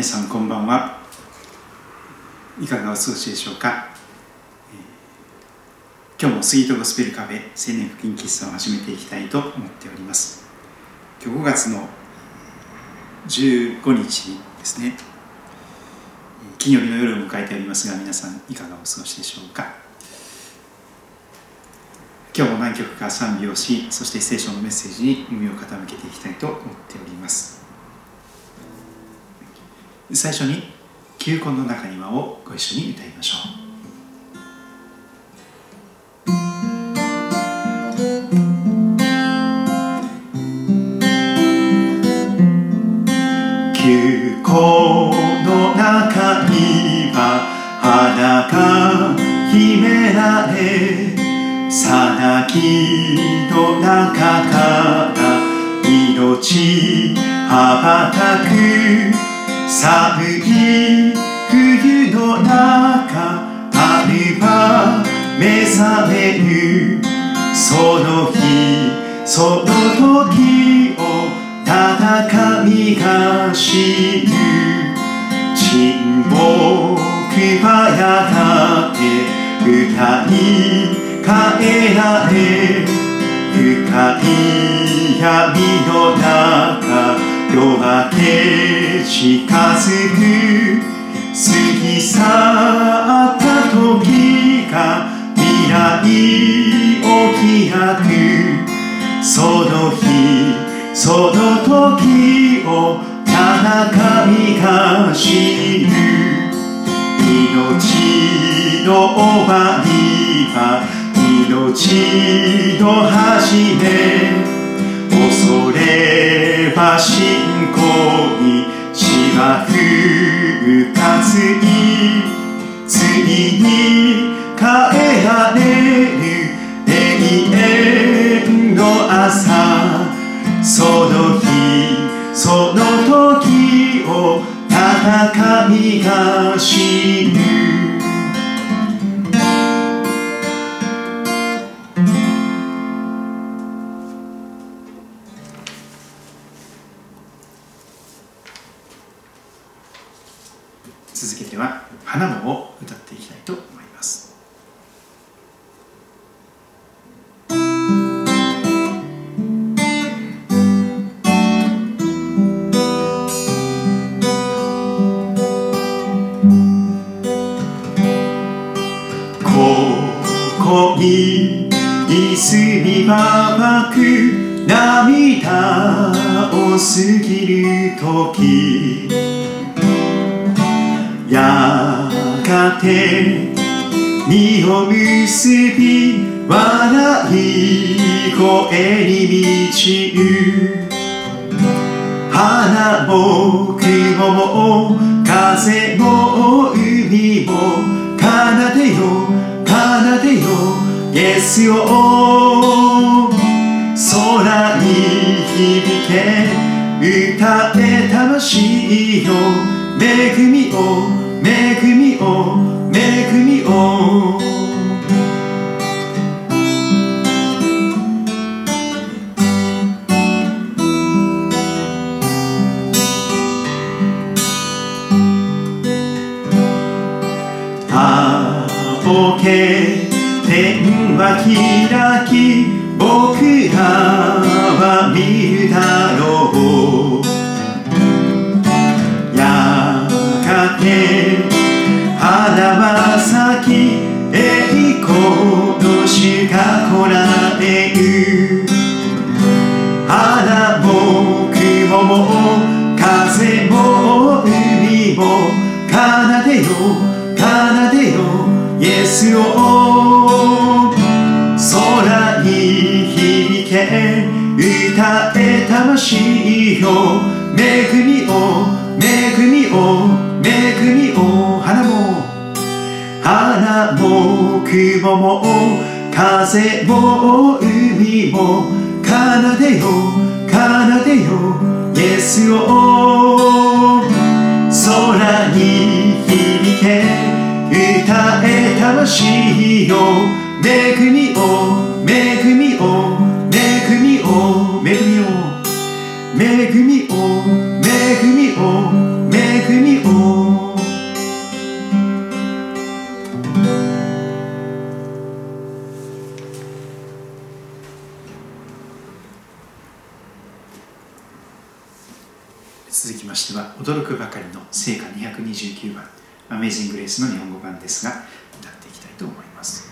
皆さんこんばんは。いかがお過ごしでしょうか、えー今日もスイートゴスペルカフェ青年福音喫茶を始めていきたいと思っております。今日5月の15日ですね。金曜日の夜を迎えておりますが皆さんいかがお過ごしでしょうか？今日も何曲か賛美をしそして聖書のメッセージに耳を傾けていきたいと思っております。最初に「球根の中庭」をご一緒に歌いましょう。めるその日その時を戦いが知る沈黙はやがて歌に変えられ深い闇の中夜明け近づく過ぎ去った時がを開くその日その時を戦いが知る命の終わりは命の始め恐れは信仰に芝生かスを空に響け歌え魂よ恵みを恵みを恵みを花も。花も雲も風も海も。奏でよ奏でよイエスを空に響け歌え魂よ恵みを恵みを恵みを恵みを恵みを恵みをアメイジング・レースの日本語版ですが歌っていきたいと思います。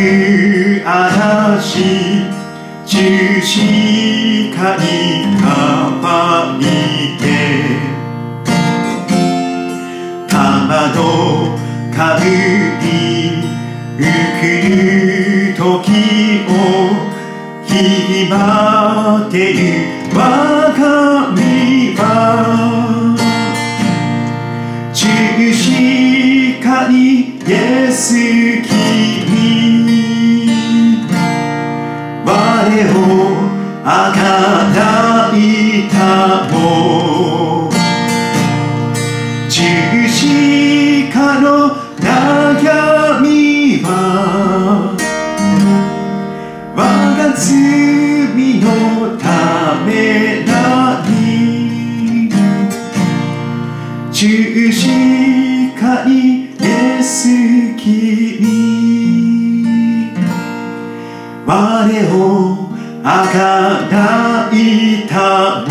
く嵐十字架にかばいて玉のかぶりうくる時を日々たも十字架の悩みは我が罪のためなり十字架にイエス君我をあがないた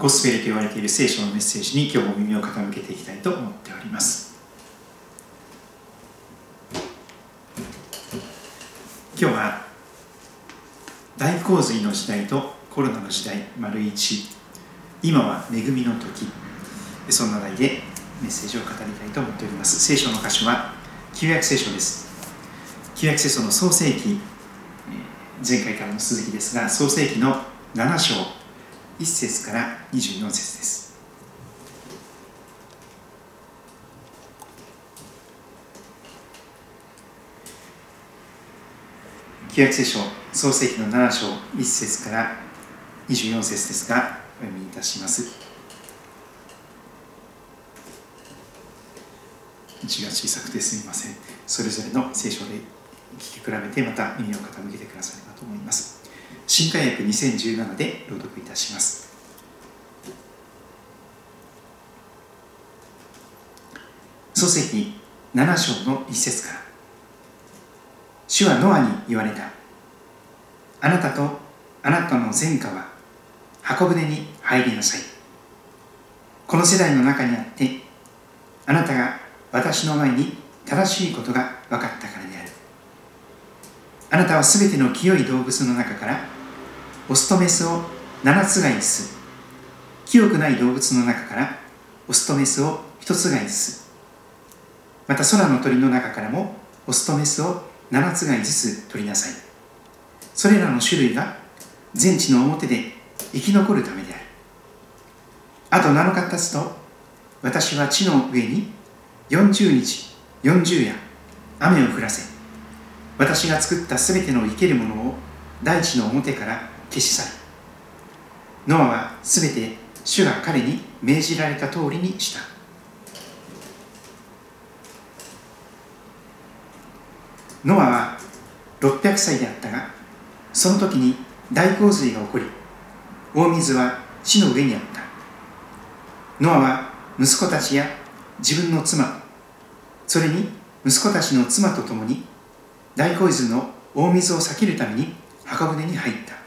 ゴスペルと言われている聖書のメッセージに今日も耳を傾けていきたいと思っております。今日は大洪水の時代とコロナの時代丸一。今は恵みの時。そんな題でメッセージを語りたいと思っております。聖書の箇所は旧約聖書です。旧約聖書の創世記前回からの続きですが創世記の7章。1節から24節です。旧約聖書創世記の7章1節から24節ですがお読みいたします。字が小さくてすみません。それぞれの聖書で聞き比べてまた耳を傾けてくださればと思います。新海訳2017で朗読いたします。創世記7章の1節から。主はノアに言われた。あなたとあなたの前科は箱舟に入りなさい。この世代の中にあってあなたが私の前に正しいことが分かったからである。あなたはすべての清い動物の中からオスとメスを7つがいずつ清くない動物の中からオスとメスを1つがいずつまた空の鳥の中からもオスとメスを7つがいずつ取りなさい。それらの種類が全地の表で生き残るためである。あと7日経つと私は地の上に40日40夜雨を降らせ私が作ったすべての生けるものを大地の表から消し去る。ノアはすべて主が彼に命じられた通りにした。ノアは600歳であったがその時に大洪水が起こり大水は地の上にあった。ノアは息子たちや自分の妻それに息子たちの妻と共に大洪水の大水を避けるために墓舟に入った。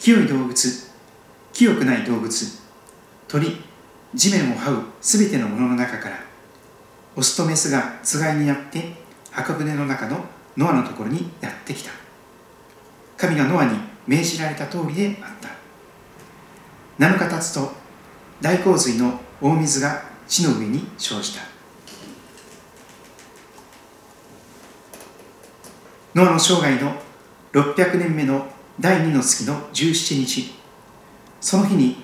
清い動物清くない動物鳥地面を這うすべてのものの中からオスとメスがつがいになって墓舟の中のノアのところにやってきた。神がノアに命じられた通りであった。7日経つと大洪水の大水が地の上に生じた。ノアの生涯の600年目の第2の月の17日。その日に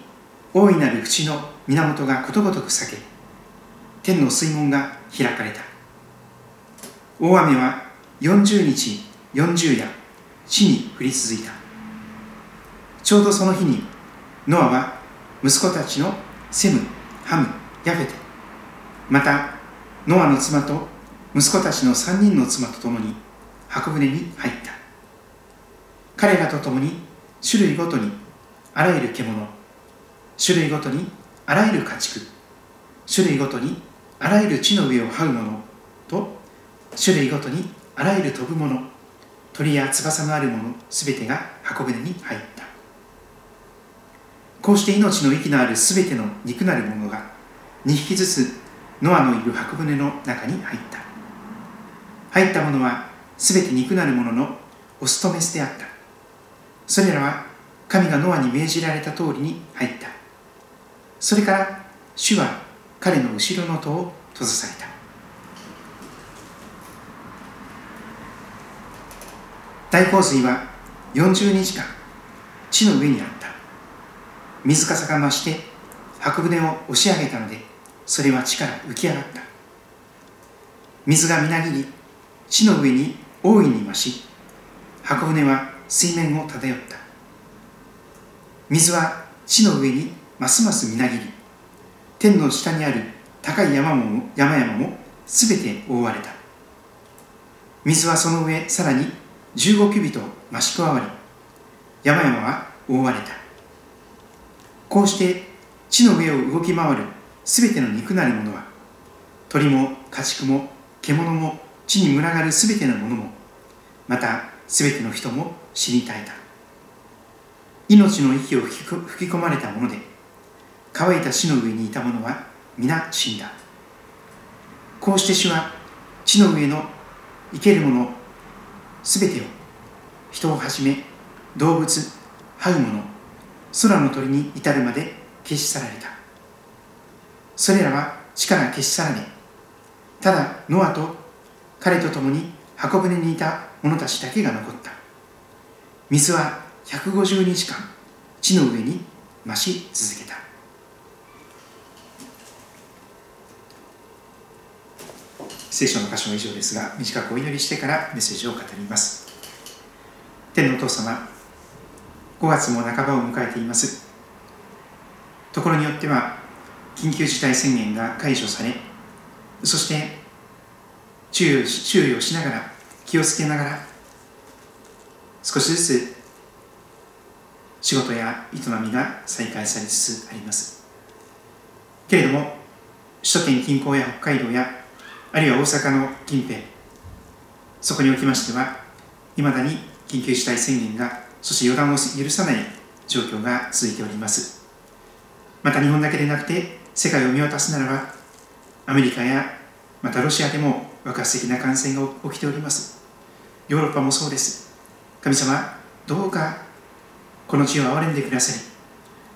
大いなる淵の源がことごとく裂け天の水門が開かれた。大雨は40日40夜地に降り続いた。ちょうどその日にノアは息子たちのセムハムヤフェテ。またノアの妻と息子たちの3人の妻と共に箱舟に入った。彼らと共に種類ごとにあらゆる獣種類ごとにあらゆる家畜種類ごとにあらゆる地の上を這うものと種類ごとにあらゆる飛ぶもの鳥や翼のあるものすべてが箱舟に入った。こうして命の息のあるすべての肉なるものが2匹ずつノアのいる箱舟の中に入った。入ったものはすべて肉なるもののオスとメスであった。それらは神がノアに命じられた通りに入った。それから主は彼の後ろの戸を閉ざされた。大洪水は40日間地の上にあった。水かさが増して箱舟を押し上げたのでそれは地から浮き上がった。水がみなぎり地の上に大いに増し箱舟は水面を漂った。水は地の上にますますみなぎり天の下にある高い山も山々もすべて覆われた。水はその上さらに15キュビト増し加わり山々は覆われた。こうして地の上を動き回るすべての肉なるものは鳥も家畜も獣も地に群がるすべてのものもまたすべての人も死に絶えた命の息を吹き込まれたもので乾いた地の上にいた者は皆死んだ。こうして主は地の上の生けるものすべてを人をはじめ動物這うもの空の鳥に至るまで消し去られた。それらは地から消し去られただノアと彼と共に箱舟にいた者たちだけが残った。水は150日間地の上に増し続けた。聖書の箇所は以上ですが短くお祈りしてからメッセージを語ります。天のお父様5月も半ばを迎えています。ところによっては緊急事態宣言が解除されそして注意注意をしながら気をつけながら少しずつ仕事や営みが再開されつつあります。けれども首都圏近郊や北海道やあるいは大阪の近辺そこにおきましてはいまだに緊急事態宣言がそして予断を許さない状況が続いております。また日本だけでなくて世界を見渡すならばアメリカやまたロシアでも爆発的な感染が起きております。ヨーロッパもそうです。神様どうかこの地を憐れんでください。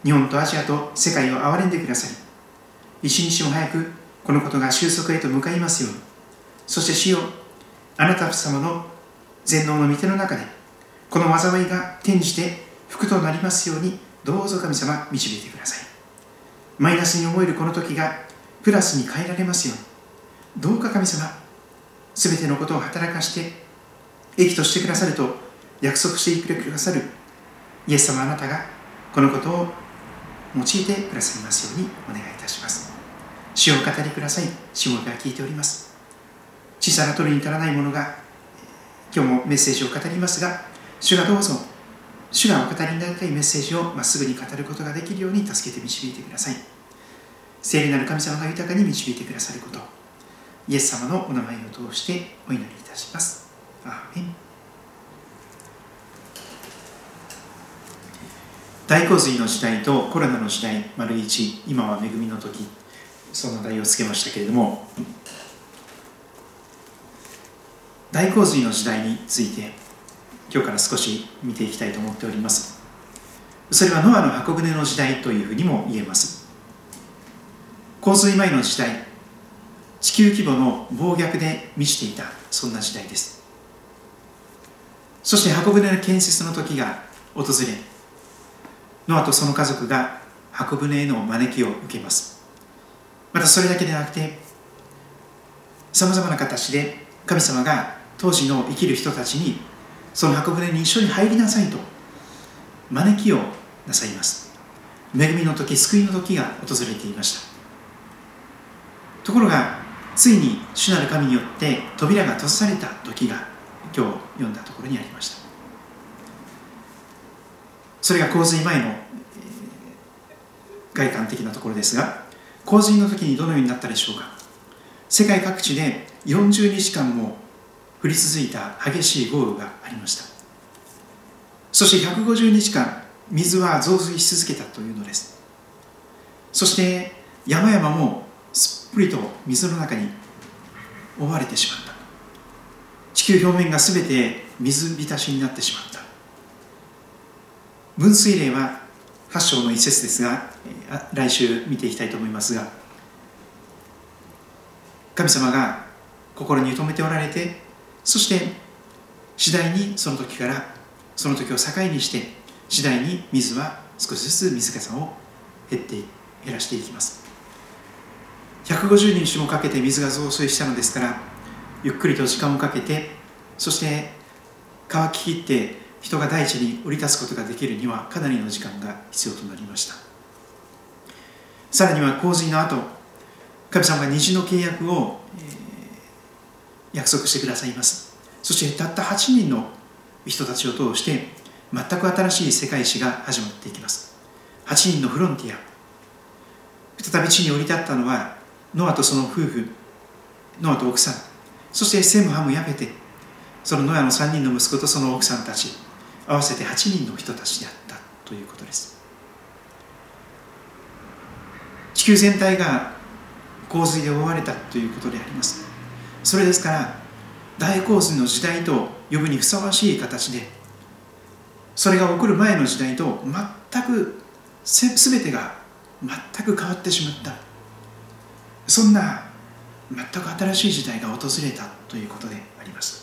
日本とアジアと世界を憐れんでください。一日も早くこのことが収束へと向かいますように。そして主よあなた様の全能の御手の中でこの災いが転じて福となりますようにどうぞ神様導いてください。マイナスに思えるこの時がプラスに変えられますように。どうか神様すべてのことを働かして益としてくださると約束してくださるイエス様あなたがこのことを用いてくださいますようにお願いいたします。主を語りください。主もが聞いております。小さな取りに足らないものが今日もメッセージを語りますが主がどうぞ主がお語りになりたいメッセージをまっすぐに語ることができるように助けて導いてください。聖霊なる神様が豊かに導いてくださること。イエス様のお名前を通してお祈りいたします。アーメン。大洪水の時代とコロナの時代丸一今は恵みの時そんな題をつけましたけれども大洪水の時代について今日から少し見ていきたいと思っております。それはノアの箱舟の時代というふうにも言えます。洪水前の時代地球規模の暴虐で満ちていたそんな時代です。そして箱舟の建設の時が訪れノアとその家族が箱舟への招きを受けます。またそれだけでなくてさまざまな形で神様が当時の生きる人たちにその箱舟に一緒に入りなさいと招きをなさいます。恵みの時救いの時が訪れていました。ところがついに主なる神によって扉が閉ざされた時が今日読んだところにありました。それが洪水前の外観的なところですが洪水の時にどのようになったでしょうか？世界各地で40日間も降り続いた激しい豪雨がありました。そして150日間水は増水し続けたというのです。そして山々もすっぷりと水の中に覆われてしまった。地球表面が全て水浸しになってしまった。分水嶺は8章の一節ですが来週見ていきたいと思いますが神様が心に留めておられてそして次第にその時からその時を境にして次第に水は少しずつ水かさを減って減らしていきます。150日もかけて水が増水したのですからゆっくりと時間をかけてそして乾ききって人が大地に降り立つことができるにはかなりの時間が必要となりました。さらには洪水の後神様が虹の契約を、えー、約束してくださいます。そしてたった8人の人たちを通して全く新しい世界史が始まっていきます。8人のフロンティア。再び地に降り立ったのはノアとその夫婦ノアと奥さん。そしてセムハムやめてそのノアの3人の息子とその奥さんたち。合わせて8人の人たちであったということです。地球全体が洪水で覆われたということであります。それですから大洪水の時代と呼ぶにふさわしい形でそれが起こる前の時代と全く全てが全く変わってしまった。そんな全く新しい時代が訪れたということであります。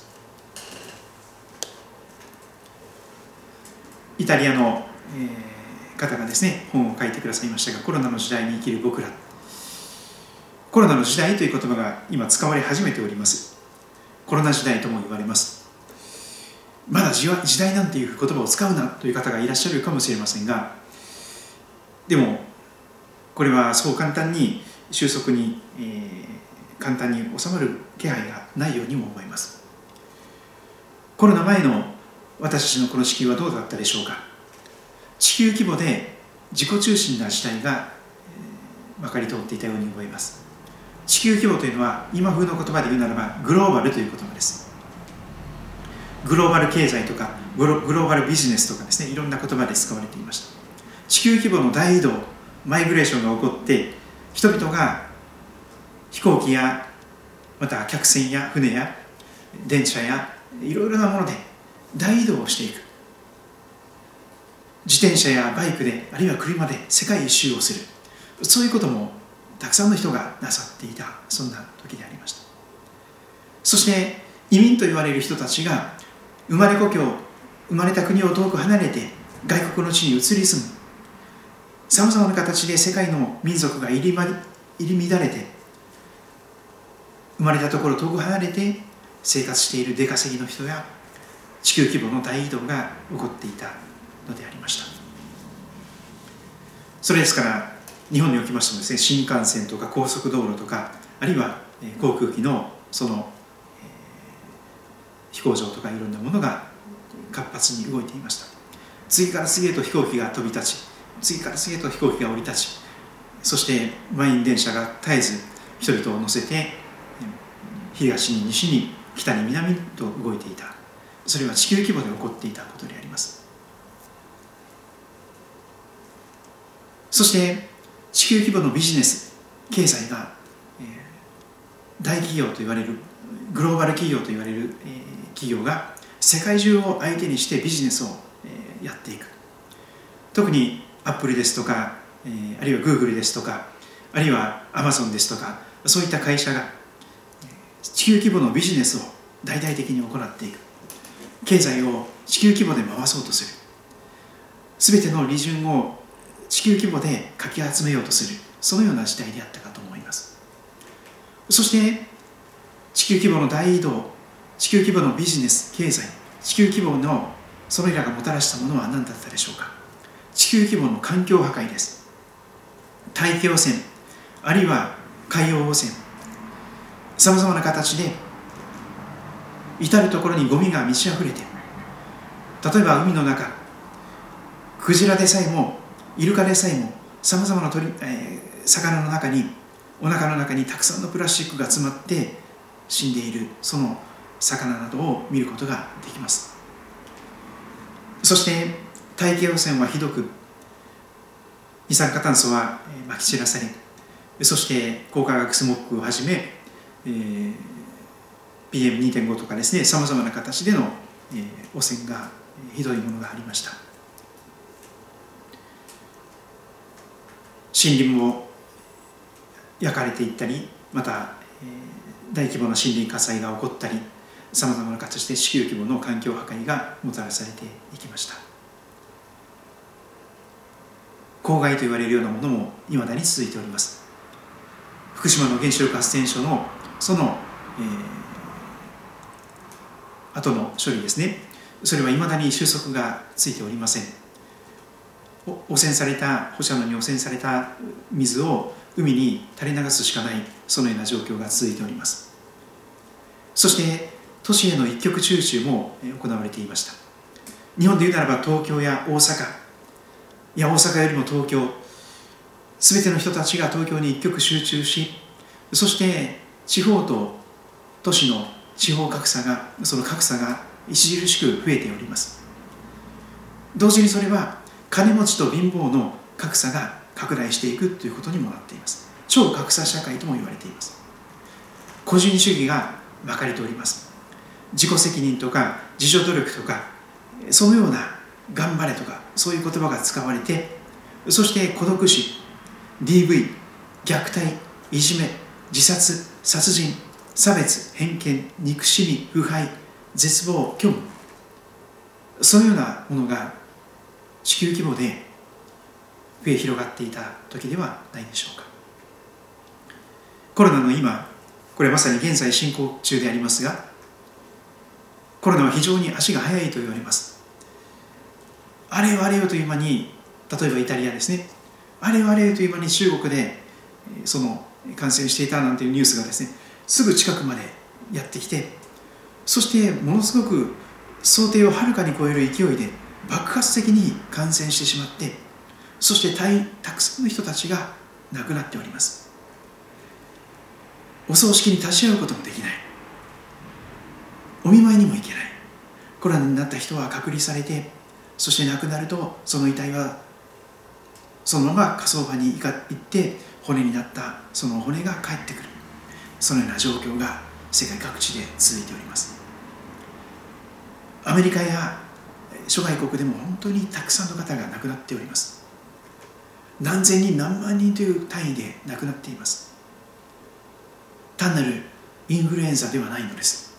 イタリアの、えー、方がですね本を書いてくださいましたがコロナの時代に生きる僕ら。コロナの時代という言葉が今使われ始めております。コロナ時代とも言われます。まだ時代なんていう言葉を使うなという方がいらっしゃるかもしれませんがでもこれはそう簡単に収束に、えー、簡単に収まる気配がないようにも思います。コロナ前の私たちのこの地球はどうだったでしょうか？地球規模で自己中心な時代がまかり通っていたように思います。地球規模というのは今風の言葉で言うならばグローバルという言葉です。グローバル経済とかグローバルビジネスとかですねいろんな言葉で使われていました。地球規模の大移動マイグレーションが起こって人々が飛行機やまた客船や船や電車やいろいろなもので大移動をしていく。自転車やバイクであるいは車で世界一周をする。そういうこともたくさんの人がなさっていたそんな時でありました。そして移民と言われる人たちが生まれ故郷生まれた国を遠く離れて外国の地に移り住む。さまざまな形で世界の民族が入り,、ま、入り乱れて生まれたところ遠く離れて生活している出稼ぎの人や地球規模の大移動が起こっていたのでありました。それですから日本におきましてもですね新幹線とか高速道路とかあるいは航空機のその、飛行場とかいろんなものが活発に動いていました。次から次へと飛行機が飛び立ち次から次へと飛行機が降り立ちそして満員電車が絶えず人々を乗せて東に西に北に南と動いていた。それは地球規模で起こっていたことであります。そして地球規模のビジネス経済が、えー、大企業と言われるグローバル企業と言われる、えー、企業が世界中を相手にしてビジネスを、えー、やっていく。特にアップルですとか、えー、あるいはグーグルですとかあるいはアマゾンですとかそういった会社が地球規模のビジネスを大々的に行っていく。経済を地球規模で回そうとする。全ての利潤を地球規模でかき集めようとする。そのような時代であったかと思います。そして地球規模の大移動地球規模のビジネス経済地球規模のそれらがもたらしたものは何だったでしょうか。地球規模の環境破壊です。大気汚染あるいは海洋汚染。さまざまな形で至る所にゴミが満ち溢れて例えば海の中クジラでさえもイルカでさえもさまざまな鳥、えー、魚の中にお腹の中にたくさんのプラスチックが詰まって死んでいるその魚などを見ることができます。そして大気汚染はひどく二酸化炭素はまき散らされそして高化学スモッグをはじめ、えー、PM2.5 とかですねさまざまな形での、えー、汚染がひどいものがありました。森林も焼かれていったりまた、えー、大規模な森林火災が起こったりさまざまな形で地球規模の環境破壊がもたらされていきました。公害と言われるようなものもいまだに続いております。福島の原子力発電所のその、えー、後の処理ですね。それはいまだに収束がついておりません。汚染された放射能に汚染された水を海に垂れ流すしかないそのような状況が続いております。そして都市への一極集中も行われていました。日本でいうならば東京や大阪。いや大阪よりも東京。全ての人たちが東京に一極集中しそして地方と都市の地方格差がその格差が著しく増えております。同時にそれは金持ちと貧乏の格差が拡大していくということにもなっています。超格差社会とも言われています。個人主義がまかれております。自己責任とか自助努力とかそのような頑張れとかそういう言葉が使われてそして孤独死 DV 虐待いじめ自殺殺人差別偏見憎しみ腐敗絶望虚無。そのようなものが地球規模で増え広がっていた時ではないでしょうか。コロナの今これまさに現在進行中でありますがコロナは非常に足が速いと言われます。あれよあれよという間に例えばイタリアですね。あれよあれよという間に中国でその感染していたなんていうニュースがですねすぐ近くまでやってきてそしてものすごく想定をはるかに超える勢いで爆発的に感染してしまってそしてたくさんの人たちが亡くなっております。お葬式に立ち会うこともできない。お見舞いにも行けない。コロナになった人は隔離されてそして亡くなるとその遺体はそのまま火葬場に行って骨になったその骨が帰ってくる。そのような状況が世界各地で続いております。アメリカや諸外国でも本当にたくさんの方が亡くなっております。何千人何万人という単位で亡くなっています。単なるインフルエンザではないのです。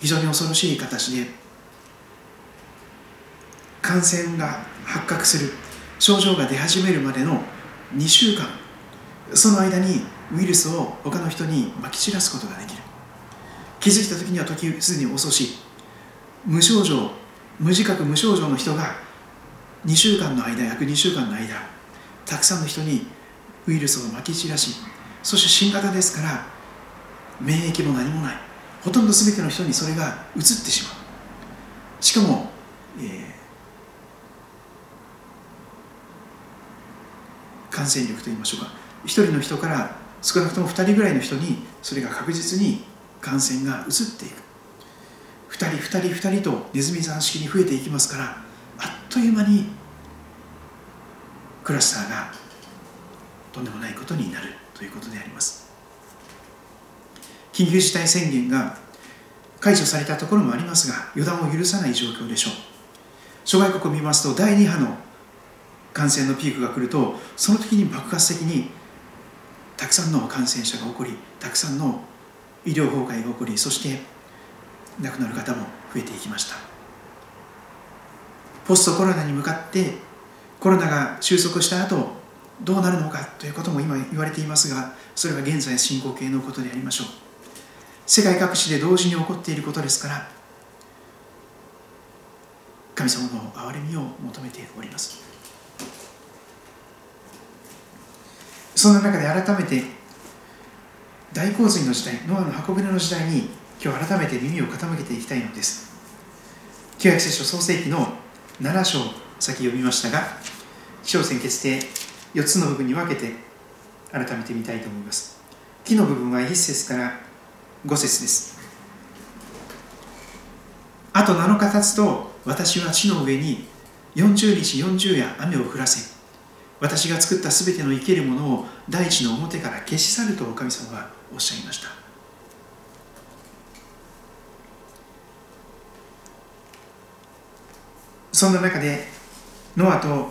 非常に恐ろしい形で感染が発覚する症状が出始めるまでの2週間その間にウイルスを他の人にまき散らすことができる。気づいた時には時すでに遅し無症状無自覚無症状の人が2週間の間約2週間の間たくさんの人にウイルスをまき散らしそして新型ですから免疫も何もない。ほとんど全ての人にそれがうつってしまう。しかも、えー、感染力といいましょうか。1人の人から少なくとも2人ぐらいの人にそれが確実に感染が移っていく。2人2人2人とネズミ算式に増えていきますからあっという間にクラスターがとんでもないことになるということであります。緊急事態宣言が解除されたところもありますが予断を許さない状況でしょう。諸外国を見ますと第2波の感染のピークが来るとその時に爆発的にたくさんの感染者が起こりたくさんの医療崩壊が起こりそして亡くなる方も増えていきました。ポストコロナに向かってコロナが収束した後どうなるのかということも今言われていますがそれは現在進行形のことでありましょう。世界各地で同時に起こっていることですから神様の憐れみを求めております。そんな中で改めて大洪水の時代ノアの箱舟の時代に今日改めて耳を傾けていきたいのです。旧約聖書創世記の7章先読みましたが気象線決で4つの部分に分けて改めてみたいと思います。木の部分は1節から5節です。あと7日経つと私は地の上に40日40夜雨を降らせ私が作ったすべての生けるものを大地の表から消し去るとお神様はおっしゃいました。そんな中でノアと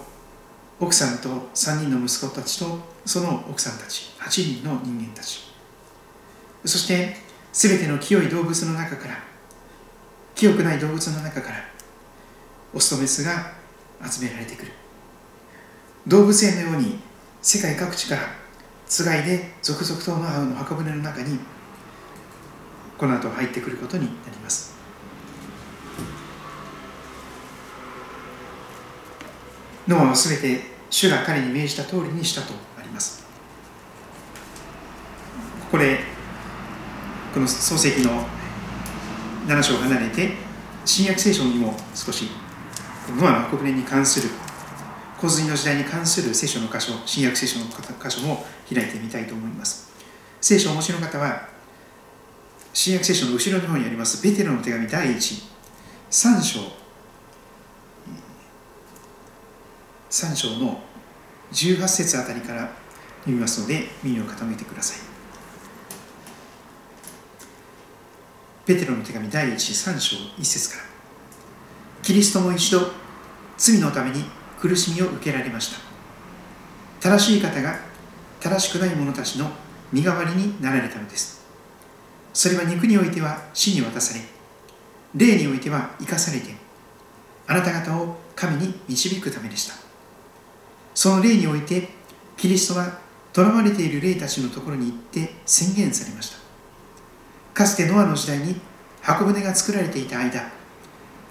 奥さんと3人の息子たちとその奥さんたち8人の人間たち。そして全ての清い動物の中から清くない動物の中からオスとメスが集められてくる。動物園のように世界各地からつがいで続々とノアの箱舟の中にこの後入ってくることになります。ノアは全て主が彼に命じた通りにしたとあります。ここでこの創世記の7章を離れて新約聖書にも少しノアの箱舟に関する洪水の時代に関する聖書の箇所新約聖書の箇所も開いてみたいと思います。聖書をお持ちの方は新約聖書の後ろの方にありますベテロの手紙第1 3章。3章の18節あたりから読みますので耳を傾けてください。ペテロの手紙第13章1節から。キリストも一度罪のために苦しみを受けられました。正しい方が正しくない者たちの身代わりになられたのです。それは肉においては死に渡され霊においては生かされてあなた方を神に導くためでした。その霊においてキリストは囚われている霊たちのところに行って宣言されました。かつてノアの時代に箱舟が作られていた間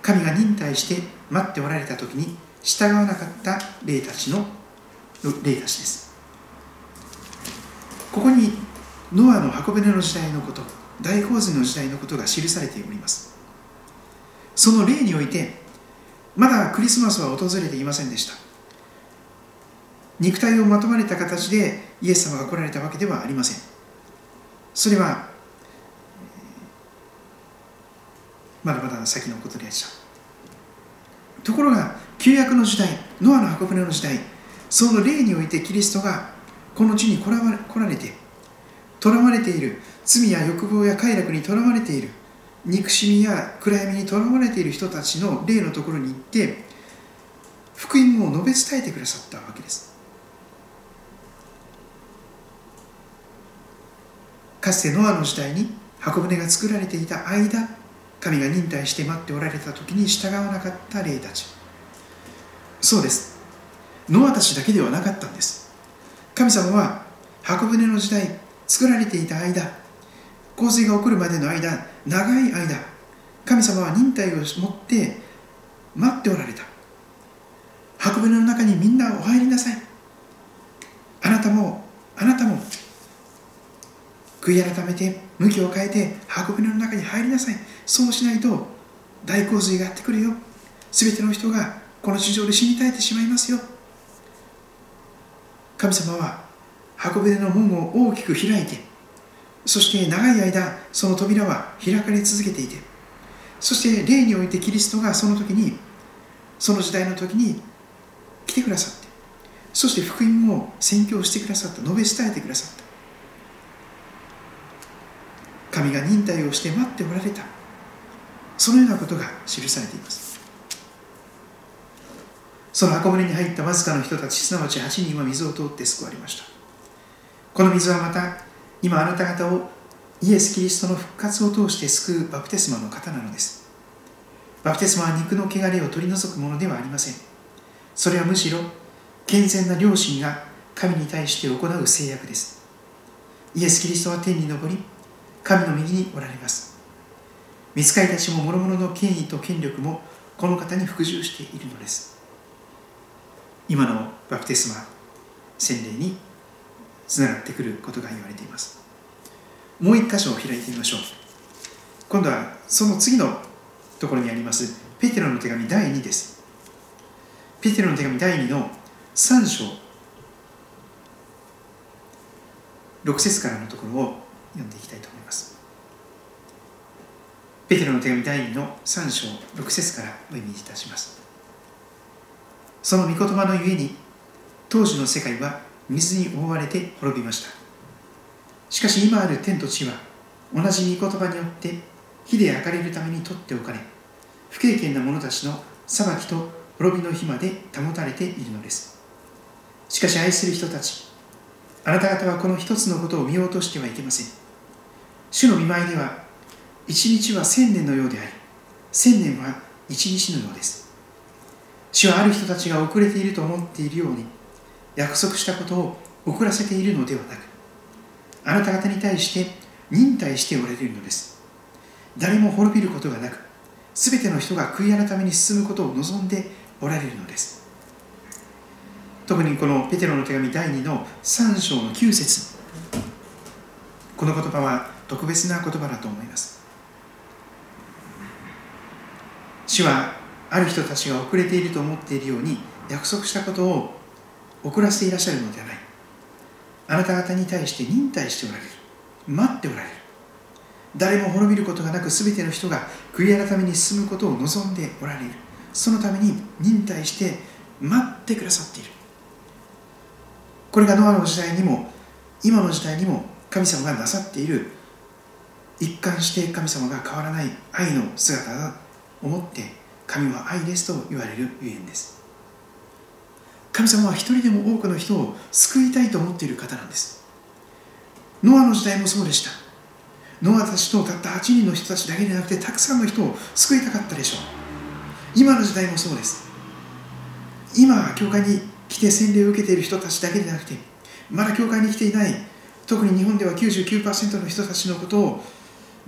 神が忍耐して待っておられた時に従わなかった霊たちの霊たちです。ここにノアの箱舟の時代のこと大洪水の時代のことが記されております。その例においてまだクリスマスは訪れていませんでした。肉体をまとまれた形でイエス様が来られたわけではありません。それはまだまだ先のことでした。ところが旧約の時代ノアの箱舟の時代その例においてキリストがこの地に来られて囚われている罪や欲望や快楽にとらわれている憎しみや暗闇にとらわれている人たちの霊のところに行って福音を述べ伝えてくださったわけです。かつてノアの時代に箱舟が作られていた間神が忍耐して待っておられた時に従わなかった霊たち。そうです。ノアたちだけではなかったんです。神様は箱舟の時代作られていた間洪水が起こるまでの間長い間神様は忍耐を持って待っておられた。箱舟の中にみんなお入りなさい。あなたもあなたも悔い改めて向きを変えて箱舟の中に入りなさい。そうしないと大洪水がやってくるよ。全ての人がこの地上で死に絶えてしまいますよ。神様は箱舟の門を大きく開いてそして長い間その扉は開かれ続けていてそして霊においてキリストがその時にその時代の時に来てくださってそして福音を宣教してくださった述べ伝えてくださった。神が忍耐をして待っておられた。そのようなことが記されています。その箱舟に入ったわずかの人たちすなわち8人は水を通って救われました。この水はまた今あなた方をイエス・キリストの復活を通して救うバプテスマの方なのです。バプテスマは肉の汚れを取り除くものではありません。それはむしろ健全な良心が神に対して行う制約です。イエス・キリストは天に昇り神の右におられます。見つかりたちも諸々の権威と権力もこの方に服従しているのです。今のバプテスマ洗礼につながってくることが言われています。もう一箇所を開いてみましょう。今度はその次のところにありますペテロの手紙第2です。ペテロの手紙第2の3章6節からのところを読んでいきたいと思います。ペテロの手紙第2の3章6節からお読みいたします。その御言葉のゆえに当時の世界は水に覆われて滅びました。しかし今ある天と地は同じ御言葉によって火で焼かれるために取っておかれ不経験な者たちの裁きと滅びの日まで保たれているのです。しかし愛する人たちあなた方はこの一つのことを見落としてはいけません。主の見舞いでは一日は千年のようであり千年は一日のようです。主はある人たちが遅れていると思っているように約束したことを遅らせているのではなくあなた方に対して忍耐しておられるのです。誰も滅びることがなく全ての人が悔い改めに進むことを望んでおられるのです。特にこのペテロの手紙第2の3章の9節。この言葉は特別な言葉だと思います。主はある人たちが遅れていると思っているように約束したことを遅らせていらっしゃるのではない。あなた方に対して忍耐しておられる。待っておられる。誰も滅びることがなく全ての人が悔い改めに進むことを望んでおられる。そのために忍耐して待ってくださっている。これがノアの時代にも今の時代にも神様がなさっている。一貫して神様が変わらない愛の姿だと思って神は愛ですと言われるゆえんです。神様は一人でも多くの人を救いたいと思っている方なんです。ノアの時代もそうでした。ノアたちとたった8人の人たちだけでなくてたくさんの人を救いたかったでしょう。今の時代もそうです。今教会に来て洗礼を受けている人たちだけでなくてまだ教会に来ていない特に日本では99%の人たちのことを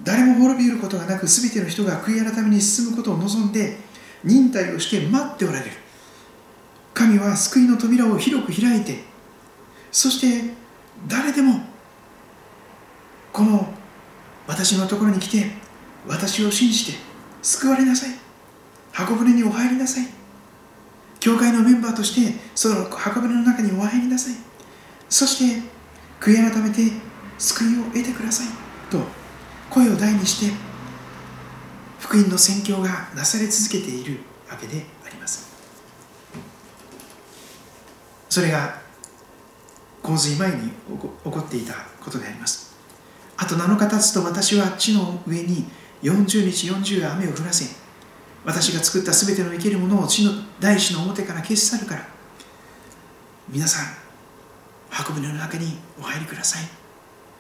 誰も滅びることがなく全ての人が悔い改めに進むことを望んで忍耐をして待っておられる。神は救いの扉を広く開いてそして誰でもこの私のところに来て私を信じて救われなさい。箱舟にお入りなさい。教会のメンバーとしてその箱舟の中にお入りなさい。そして悔い改めて救いを得てください。と声を大にして福音の宣教がなされ続けているわけであります。それが洪水前に起こっていたことであります。あと7日経つと私は地の上に40日40雨を降らせ私が作ったすべての生けるものを地の大地の表から消し去るから皆さん箱舟の中にお入りください。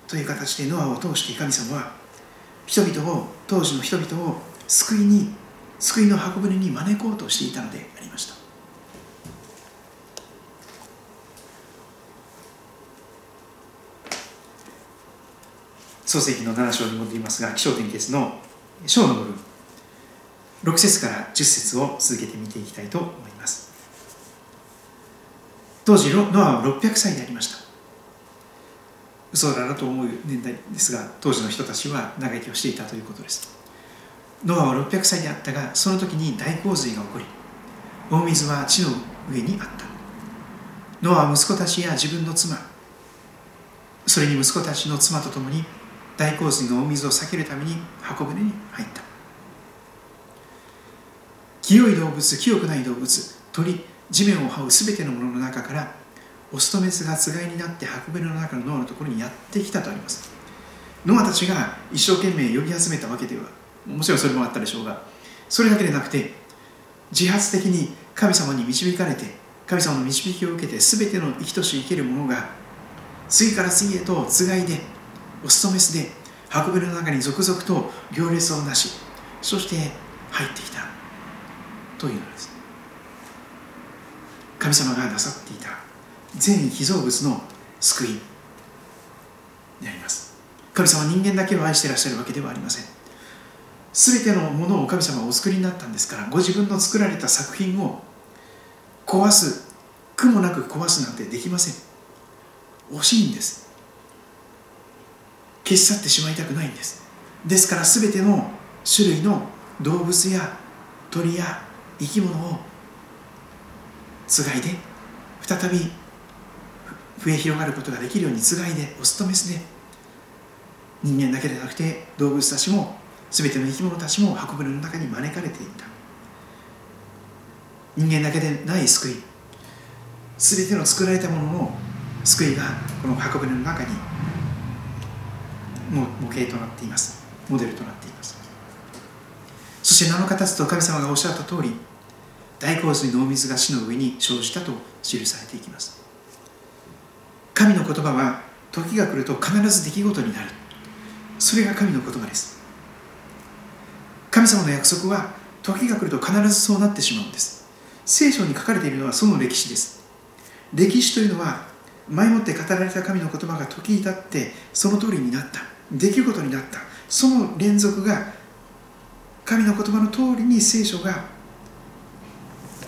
という形でノアを通して神様は人々を当時の人々を救いに救いの箱舟に招こうとしていたのでありました。創世記の7章に戻りますが気象点結の章の部分6節から10節を続けて見ていきたいと思います。当時ノアは600歳でありました。嘘だなと思う年代ですが当時の人たちは長生きをしていたということです。ノアは600歳であったがその時に大洪水が起こり大水は地の上にあった。ノアは息子たちや自分の妻それに息子たちの妻と共に大洪水の大水を避けるために箱舟に入った。清い動物清くない動物鳥地面を這う全てのものの中からオスとメスがつがいになって箱舟の中のノアのところにやってきたとあります。ノアたちが一生懸命呼び集めたわけではもちろんそれもあったでしょうがそれだけでなくて自発的に神様に導かれて神様の導きを受けて全ての生きとし生けるものが次から次へとつがいでオスとメスで運びの中に続々と行列をなしそして入ってきた。というのです。神様がなさっていた全被造物の救いであります。神様は人間だけを愛していらっしゃるわけではありません。全てのものを神様はお作りになったんですからご自分の作られた作品を壊す苦もなく壊すなんてできません。惜しいんです。消し去ってしまいたくないんです。ですから全ての種類の動物や鳥や生き物をつがいで再び増え広がることができるようにつがいでオスとメスで人間だけでなくて動物たちも全ての生き物たちも箱舟の中に招かれていった。人間だけでない救い。全ての作られたものの救いがこの箱舟の中に模型となっています。モデルとなっています。そして7日経つと神様がおっしゃった通り大洪水の水が死の上に生じたと記されていきます。神の言葉は時が来ると必ず出来事になる。それが神の言葉です。神様の約束は時が来ると必ずそうなってしまうんです。聖書に書かれているのはその歴史です。歴史というのは前もって語られた神の言葉が時に経ってその通りになった。出来事になった。その連続が神の言葉の通りに聖書が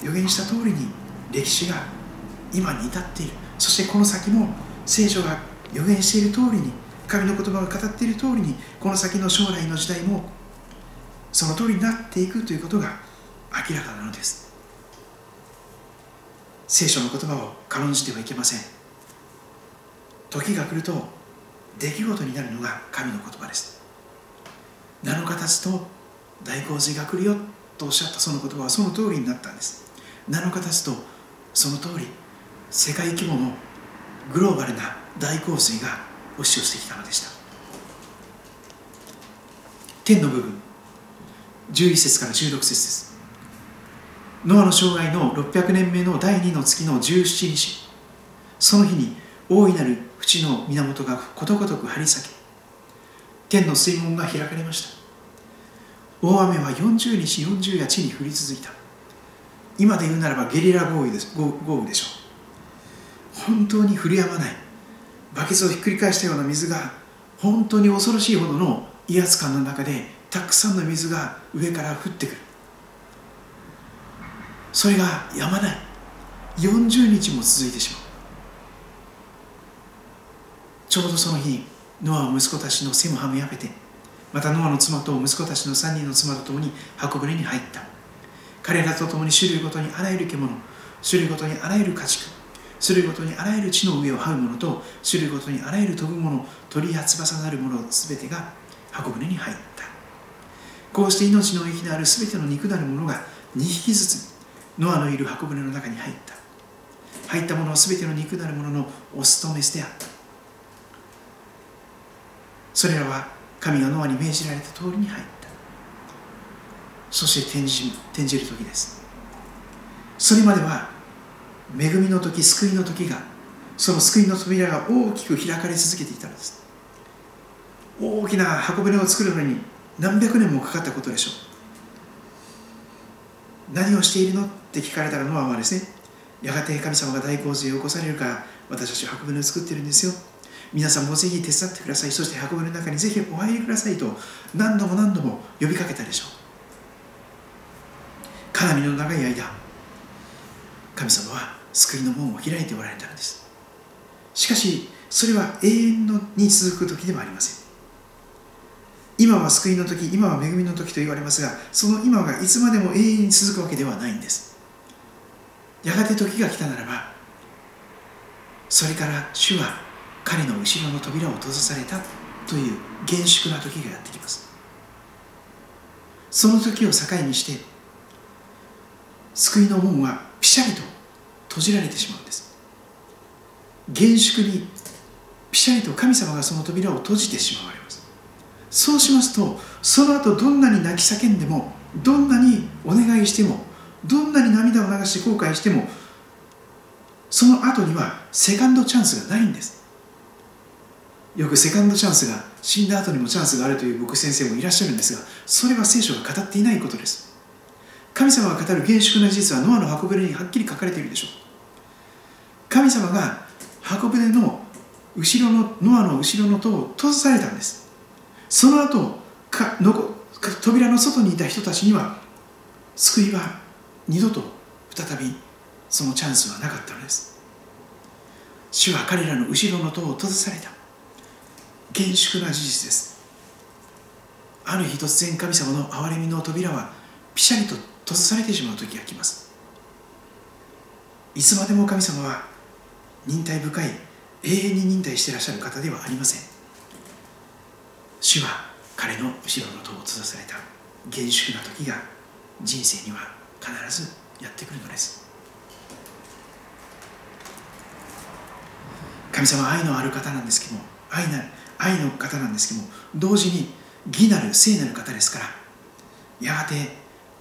予言した通りに歴史が今に至っている。そしてこの先も聖書が予言している通りに神の言葉が語っている通りにこの先の将来の時代もその通りになっていくということが明らかなのです。聖書の言葉を軽んじてはいけません。時が来ると出来事になるのが神の言葉です。7日経つと大洪水が来るよとおっしゃったその言葉はその通りになったんです。7日経つとその通り世界規模のグローバルな大洪水が押し寄せてきたのでした。天の部分。11節から16節です。ノアの生涯の600年目の第2の月の17日その日に大いなる淵の源がことごとく張り裂け天の水門が開かれました。大雨は40日40夜地に降り続いた。今で言うならばゲリラ豪雨です豪雨でしょう。本当に降りやまないバケツをひっくり返したような水が本当に恐ろしいほどの威圧感の中でたくさんの水が上から降ってくる。それがやまない。40日も続いてしまう。ちょうどその日ノアは息子たちのセムハムやめてまたノアの妻と息子たちの3人の妻と共に箱舟に入った。彼らと共に種類ごとにあらゆる獣種類ごとにあらゆる家畜種類ごとにあらゆる地の上を這うものと種類ごとにあらゆる飛ぶもの鳥や翼なるものすべてが箱舟に入った。こうして命の息のあるすべての肉なるものが2匹ずつノアのいる箱舟の中に入った。入ったものはすべての肉なるもののオスとメスであった。それらは神がノアに命じられた通りに入った。そして転じ転じる時です。それまでは恵みの時救いの時がその救いの扉が大きく開かれ続けていたのです。大きな箱舟を作るのに何百年もかかったことでしょう。何をしているのって聞かれたらノアはですねやがて神様が大洪水を起こされるから私たちは箱舟を作ってるんですよ。皆さんもぜひ手伝ってください。そして箱舟の中にぜひお入りくださいと何度も何度も呼びかけたでしょう。かなりの長い間神様は救いの門を開いておられたのです。しかしそれは永遠のに続く時ではありません。今は救いの時今は恵みの時と言われますがその今がいつまでも永遠に続くわけではないんです。やがて時が来たならばそれから主は彼の後ろの扉を閉ざされたという厳粛な時がやってきます。その時を境にして救いの門はピシャリと閉じられてしまうんです。厳粛にピシャリと神様がその扉を閉じてしまわれます。そうしますとその後どんなに泣き叫んでもどんなにお願いしてもどんなに涙を流して後悔してもその後にはセカンドチャンスがないんです。よくセカンドチャンスが死んだ後にもチャンスがあるという僕先生もいらっしゃるんですがそれは聖書が語っていないことです。神様が語る厳粛な事実はノアの箱舟にはっきり書かれているでしょう。神様が箱舟の後ろのノアの後ろの戸を閉ざされたんです。その後かの扉の外にいた人たちには救いは二度と再びそのチャンスはなかったのです。主は彼らの後ろの戸を閉ざされた。厳粛な事実です。ある日突然神様の憐れみの扉はピシャリと閉ざされてしまう時が来ます。いつまでも神様は忍耐深い永遠に忍耐していらっしゃる方ではありません。主は彼の後ろの戸を閉ざされた厳粛な時が人生には必ずやってくるのです。神様は愛のある方なんですけども愛な愛の方なんですけども同時に義なる聖なる方ですからやがて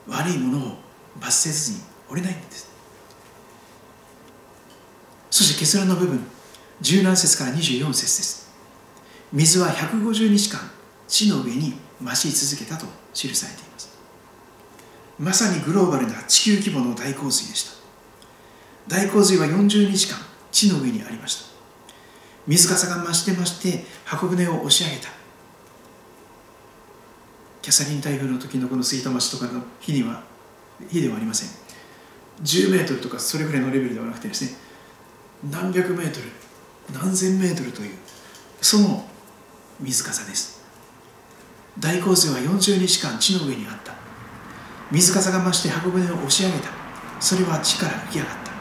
悪いものを罰せずに折れないんです。そして結論の部分17節から24節です。水は150日間地の上に増し続けたと記されています。まさにグローバルな地球規模の大洪水でした。大洪水は40日間地の上にありました。水かさが増して増して箱舟を押し上げた。キャサリン台風の時のこの吹田町とかの日には日ではありません。10メートルとかそれぐらいのレベルではなくてですね何百メートル何千メートルというその水かさです。大洪水は40日間地の上にあった。水かさが増して箱舟を押し上げた。それは地から浮き上がった。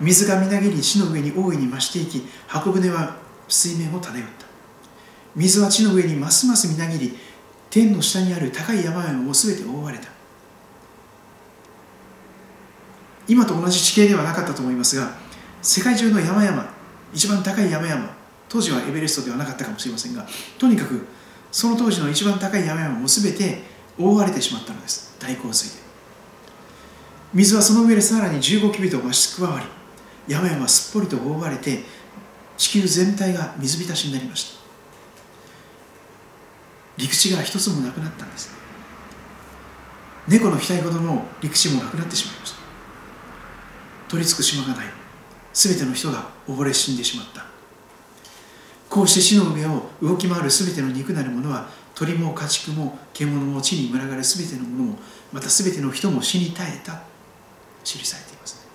水がみなぎり地の上に大いに増していき箱舟は水面を漂った。水は地の上にますますみなぎり天の下にある高い山々も全て覆われた。今と同じ地形ではなかったと思いますが世界中の山々一番高い山々当時はエベレストではなかったかもしれませんがとにかくその当時の一番高い山々も全て覆われてしまったのです。大洪水で。水はその上でさらに15キビと増し加わり山々はすっぽりと覆われて地球全体が水浸しになりました。陸地が一つもなくなったんです。猫の額ほどの陸地もなくなってしまいました。取り付く島がない。全ての人が溺れ死んでしまった。こうして死の上を動き回る全ての肉なるものは鳥も家畜も獣も地に群がる全てのものもまた全ての人も死に絶えた記されています。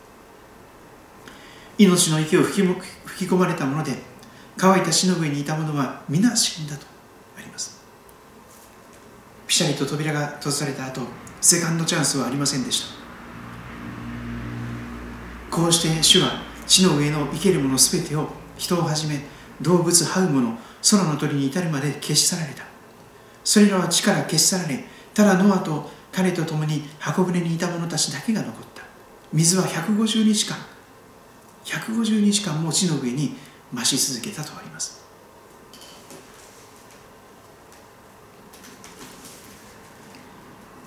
命の息を吹き吹き込まれたもので乾いた死の上にいた者は皆死んだとあります。ピシャリと扉が閉ざされた後セカンドチャンスはありませんでした。こうして主は地の上の生けるもの全てを人をはじめ動物這うもの空の鳥に至るまで消し去られた。それらは地から消し去られただノアと彼と共に箱舟にいた者たちだけが残った。水は150日間。150日間も地の上に増し続けたとあります。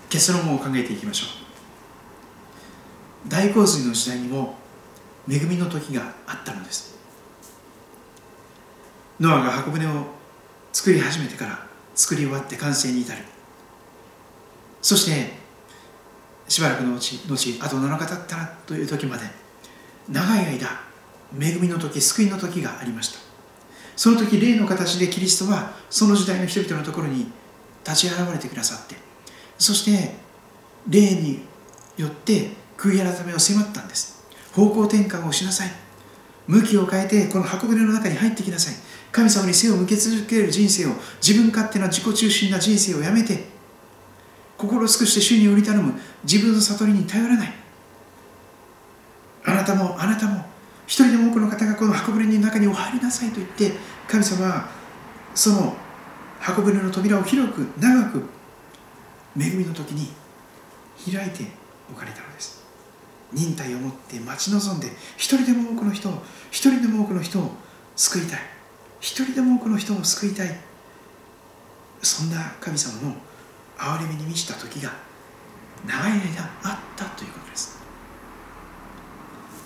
結論を考えていきましょう。大洪水の時代にも恵みの時があったのです。ノアが箱舟を作り始めてから作り終わって完成に至る。そしてしばらくの後後あと7日経ったらという時まで長い間恵みの時救いの時がありました。その時霊の形でキリストはその時代の人々のところに立ち現れてくださってそして霊によって悔い改めを迫ったんです。方向転換をしなさい。向きを変えてこの箱舟の中に入ってきなさい。神様に背を向け続ける人生を自分勝手な自己中心な人生をやめて心を尽くして主により頼む自分の悟りに頼らない。あなたもあなたも一人でも多くの方がこの箱舟の中にお入りなさいと言って神様はその箱舟の扉を広く長く恵みの時に開いておかれたのです。忍耐を持って待ち望んで一人でも多くの人を一人でも多くの人を救いたい。一人でも多くの人を救いたい。そんな神様の憐れみに満ちた時が長い間あったということです。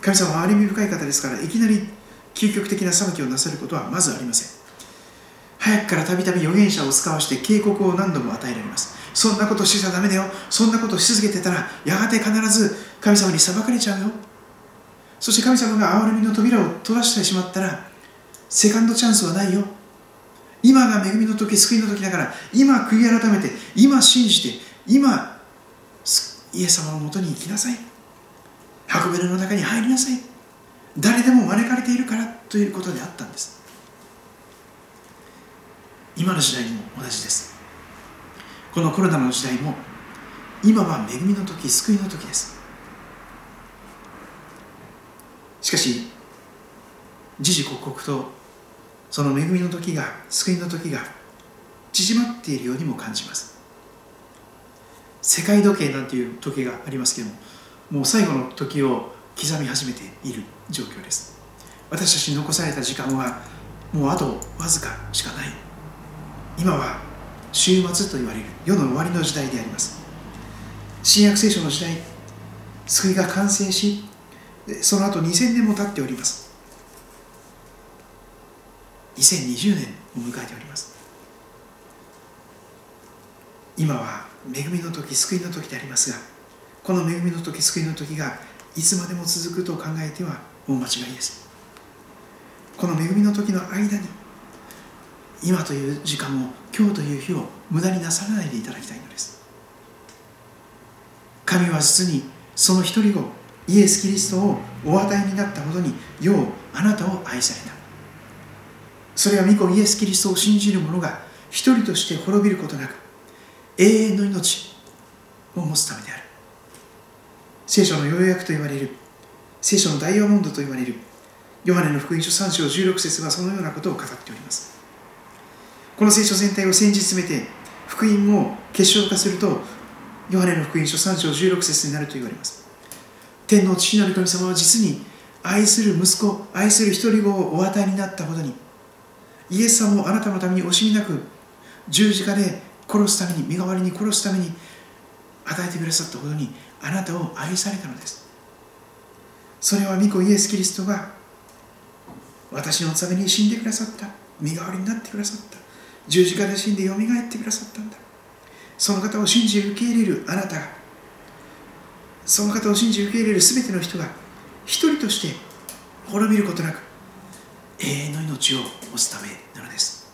神様は憐れみ深い方ですからいきなり究極的な裁きをなさることはまずありません。早くからたびたび預言者を使わして警告を何度も与えられます。そんなことしてちゃダメだよ。そんなことし続けてたらやがて必ず神様に裁かれちゃうよ。そして神様が憐れみの扉を閉ざしてしまったらセカンドチャンスはないよ。今が恵みの時救いの時だから今悔い改めて今信じて今イエス様のもとに行きなさい。箱舟の中に入りなさい。誰でも招かれているからということであったんです。今の時代にも同じです。このコロナの時代も今は恵みの時救いの時です。しかし時々刻々とその恵みの時が救いの時が縮まっているようにも感じます。世界時計なんていう時計がありますけどももう最後の時を刻み始めている状況です。私たちに残された時間はもうあとわずかしかない。今は終末と言われる世の終わりの時代であります。新約聖書の時代救いが完成しその後2000年も経っております。2020年を迎えております。今は恵みの時救いの時でありますがこの恵みの時救いの時がいつまでも続くと考えては大間違いです。この恵みの時の間に今という時間も今日という日を無駄になさらないでいただきたいのです。神は実にその一人子イエス・キリストをお与えになったほどにようあなたを愛された。それは御子イエス・キリストを信じる者が一人として滅びることなく永遠の命を持つためである。聖書の要約と言われる聖書のダイヤモンドと言われるヨハネの福音書3章16節はそのようなことを語っております。この聖書全体を先日詰めて福音を結晶化するとヨハネの福音書3章16節になると言われます。天の父なる神様は実に愛する息子愛する一人子をお与えになったほどにイエス様をあなたのために惜しみなく十字架で殺すために身代わりに殺すために与えてくださったほどにあなたを愛されたのです。それは御子イエス・キリストが私のために死んでくださった身代わりになってくださった十字架で死んでよみがえってくださったんだ。その方を信じ受け入れるあなたがその方を信じ受け入れる全ての人が一人として滅びることなく永遠の命を持つためなのです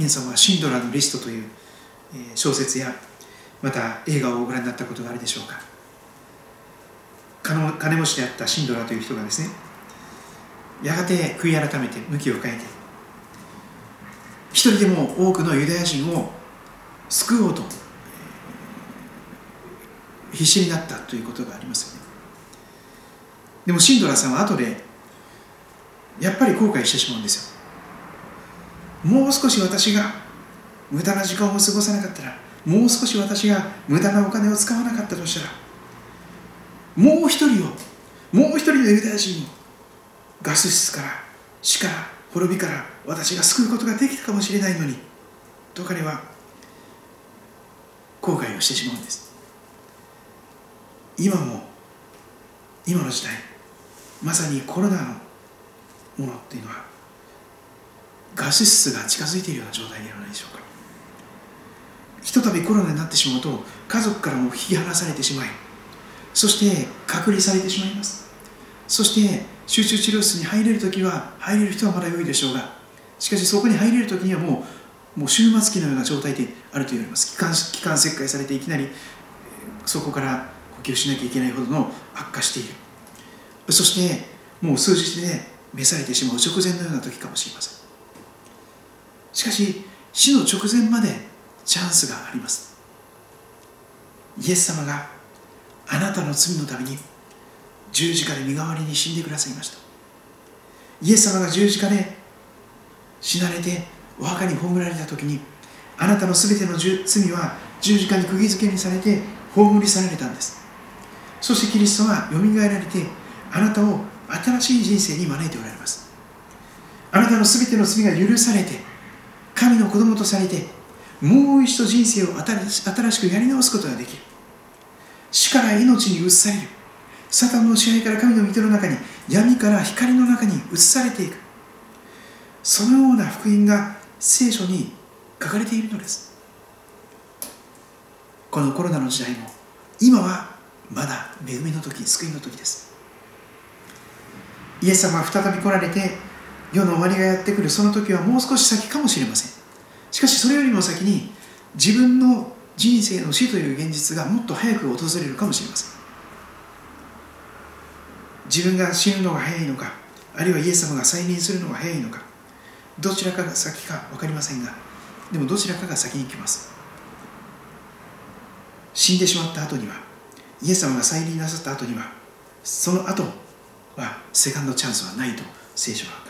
皆さんはシンドラのリストという小説やまた映画をご覧になったことがあるでしょうか。金持ちであったシンドラという人がですねやがて悔い改めて向きを変えて一人でも多くのユダヤ人を救おうと必死になったということがありますよね。でもシンドラさんは後でやっぱり後悔してしまうんですよ。もう少し私が無駄な時間を過ごさなかったらもう少し私が無駄なお金を使わなかったとしたらもう一人をもう一人のユダヤ人をガス室から死から滅びから私が救うことができたかもしれないのにと彼は後悔をしてしまうんです。今も今の時代まさにコロナのものっていうのはガス室が近づいているような状態ではないでしょうか。ひとたびコロナになってしまうと家族からも引き離されてしまいそして隔離されてしまいます。そして集中治療室に入れる時は入れる人はまだ良いでしょうがしかしそこに入れる時にはもうもう終末期のような状態であると言われます。気管気管切開されていきなりそこから呼吸しなきゃいけないほどの悪化している。そしてもう数日で召されてしまう直前のような時かもしれません。しかし死の直前までチャンスがあります。イエス様があなたの罪のために十字架で身代わりに死んでくださいました。イエス様が十字架で死なれてお墓に葬られた時にあなたの全ての罪は十字架に釘付けにされて葬り去られたんです。そしてキリストはよみがえられてあなたを新しい人生に招いておられます。あなたの全ての罪が許されて神の子供とされてもう一度人生を新しくやり直すことができる。死から命に移される。サタンの支配から神の御手の中に闇から光の中に移されていく。そのような福音が聖書に書かれているのです。このコロナの時代も今はまだ恵みの時救いの時です。イエス様は再び来られて世の終わりがやってくるその時はもう少し先かもしれません。しかしそれよりも先に自分の人生の死という現実がもっと早く訪れるかもしれません。自分が死ぬのが早いのかあるいはイエス様が再臨するのが早いのかどちらかが先か分かりませんがでもどちらかが先に来ます。死んでしまった後にはイエス様が再臨なさった後にはその後はセカンドチャンスはないと聖書は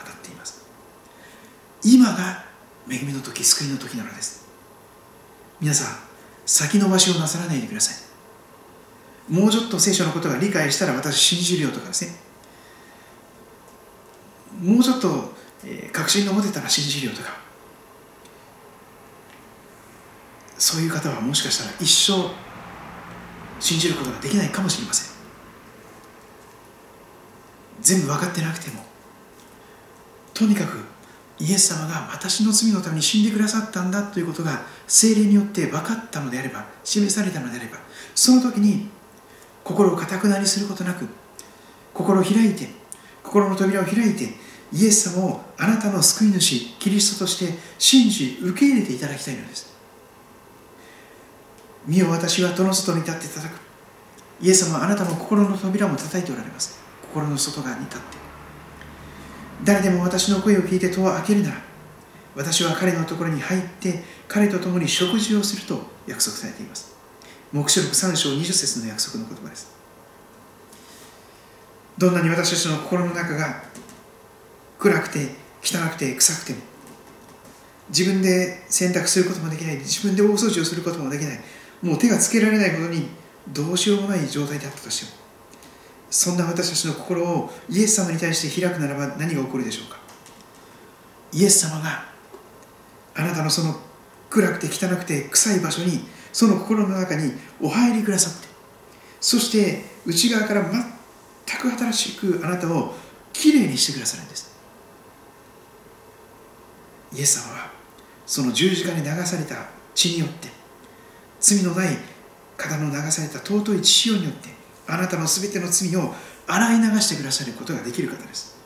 今が恵みの時救いの時なのです。皆さん先延ばしをなさらないでください。もうちょっと聖書のことが理解したら私信じるよとかですね。もうちょっと、確信が持てたら信じるよとか。そういう方はもしかしたら一生信じることができないかもしれません。全部分かってなくてもとにかくイエス様が私の罪のために死んでくださったんだということが精霊によって分かったのであれば示されたのであればその時に心をかたくなにすることなく心を開いて心の扉を開いてイエス様をあなたの救い主キリストとして信じ受け入れていただきたいのです。見よ私は戸の外に立って叩く。イエス様はあなたの心の扉も叩いておられます。心の外側に立って。誰でも私の声を聞いて戸を開けるなら私は彼のところに入って彼と共に食事をすると約束されています。黙示録3章20節の約束の言葉です。どんなに私たちの心の中が暗くて汚くて臭くても自分で洗濯することもできない自分で大掃除をすることもできないもう手がつけられないほどにどうしようもない状態であったとしてもそんな私たちの心をイエス様に対して開くならば何が起こるでしょうか？イエス様があなたのその暗くて汚くて臭い場所にその心の中にお入りくださってそして内側から全く新しくあなたをきれいにしてくださるんです。イエス様はその十字架に流された血によって罪のない方の流された尊い血潮によってあなたの全ての罪を洗い流してくださることができる方です。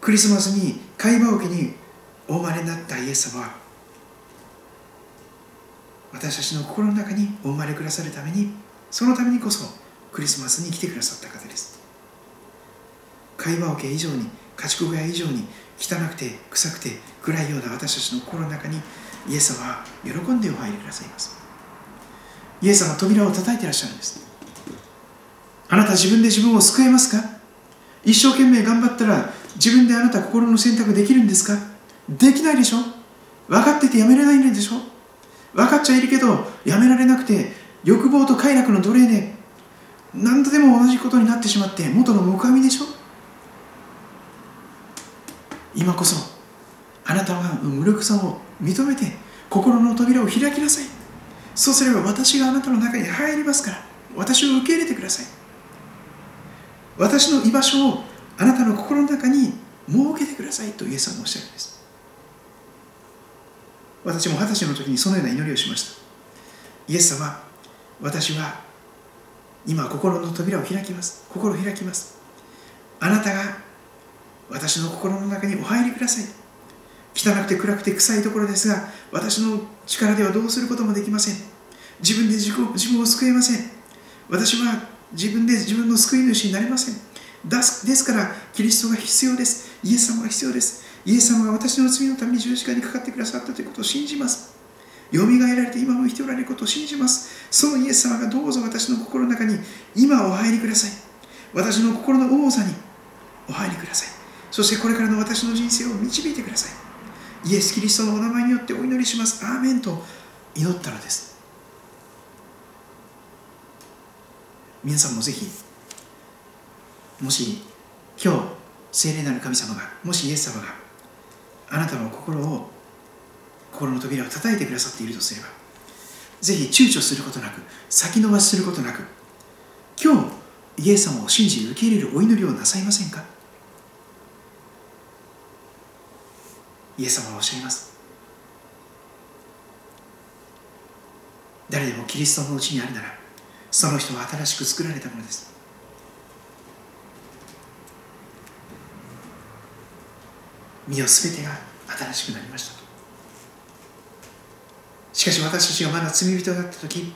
クリスマスに会話桶にお生まれになったイエス様は私たちの心の中にお生まれくださるためにそのためにこそクリスマスに来てくださった方です。会話桶以上に家畜小屋以上に汚くて臭くて暗いような私たちの心の中にイエス様は喜んでお入りくださいます。イエス様は扉を叩いていらっしゃるんです。あなた自分で自分を救えますか？一生懸命頑張ったら自分であなた心の選択できるんですか？できないでしょ？分かっててやめられないんでしょ？分かっちゃいるけどやめられなくて欲望と快楽の奴隷で何度でも同じことになってしまって元の木阿弥でしょ？今こそあなたは無力さを認めて心の扉を開きなさい。そうすれば私があなたの中に入りますから私を受け入れてください。私の居場所をあなたの心の中に設けてくださいとイエス様はおっしゃるんです。私も二十歳の時にそのような祈りをしました。イエス様私は今心の扉を開きます。心を開きます。あなたが私の心の中にお入りください。汚くて暗くて臭いところですが私の力ではどうすることもできません。自分で自自分を救えません。私は自分で自分の救い主になれません。ですからキリストが必要です。イエス様が必要です。イエス様が私の罪のために十字架にかかってくださったということを信じます。よみがえられて今も生きておられることを信じます。そのイエス様がどうぞ私の心の中に今お入りください。私の心の王座にお入りください。そしてこれからの私の人生を導いてください。イエス・キリストのお名前によってお祈りします。アーメンと祈ったのです。皆さんもぜひもし今日聖霊なる神様がもしイエス様があなたの心を心の扉を叩いてくださっているとすればぜひ躊躇することなく先延ばしすることなく今日イエス様を信じ受け入れるお祈りをなさいませんか？イエス様はおっしゃいます。誰でもキリストのうちにあるならその人は新しく作られたものです。身をすべてが新しくなりましたしかし私たちがまだ罪人だった時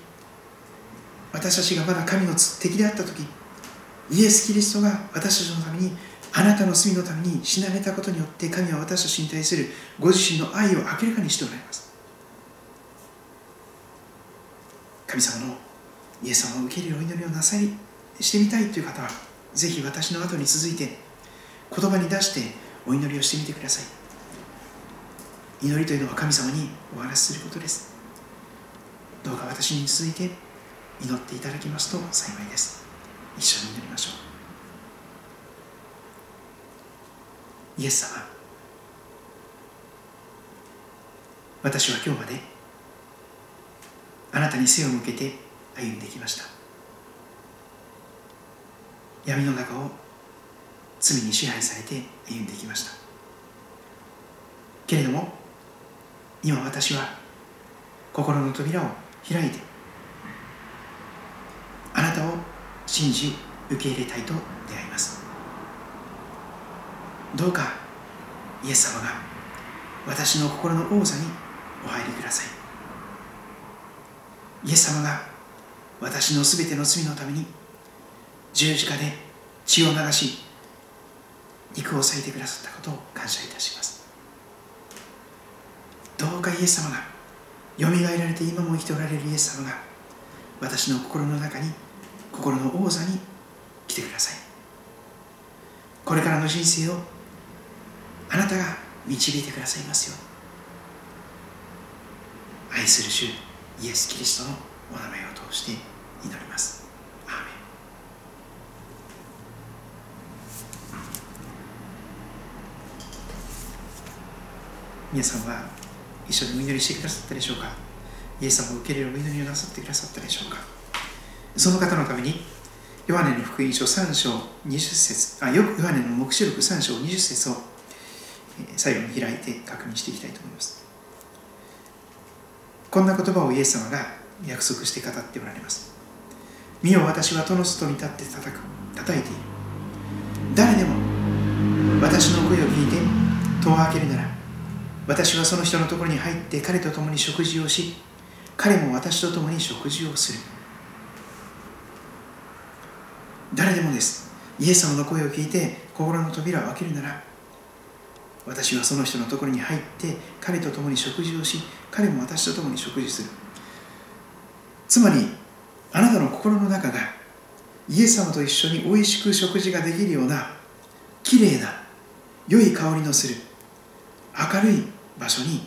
私たちがまだ神の敵であった時イエス・キリストが私たちのためにあなたの罪のために死なれたことによって神は私たちに対するご自身の愛を明らかにしておられます。神様のイエス様を受けるお祈りをなさいしてみたいという方はぜひ私の後に続いて言葉に出してお祈りをしてみてください。祈りというのは神様にお話しすることです。どうか私に続いて祈っていただきますと幸いです。一緒に祈りましょう。イエス様私は今日まであなたに背を向けて歩んできました。闇の中を罪に支配されて歩んできました。けれども今私は心の扉を開いてあなたを信じ受け入れたいと出会います。どうかイエス様が私の心の王座にお入りください。イエス様が私のすべての罪のために十字架で血を流し肉を裂いてくださったことを感謝いたします。どうかイエス様がよみがえられて今も生きておられるイエス様が私の心の中に心の王座に来てください。これからの人生をあなたが導いてくださいますよ愛する主イエス・キリストのお名前を。通して祈ります。皆さんは一緒にお祈りしてくださったでしょうか？イエス様を受け入れるお祈りをなさってくださったでしょうか？その方のためにヨハネの福音書3章20節あよくヨハネの黙示録3章20節を最後に開いて確認していきたいと思います。こんな言葉をイエス様が約束して語っておられます。見よ私は戸の外に立って叩く叩いている。誰でも私の声を聞いて戸を開けるなら私はその人のところに入って彼と共に食事をし彼も私と共に食事をする。誰でもです。イエス様の声を聞いて心の扉を開けるなら私はその人のところに入って彼と共に食事をし彼も私と共に食事する。つまりあなたの心の中がイエス様と一緒においしく食事ができるようなきれいな良い香りのする明るい場所に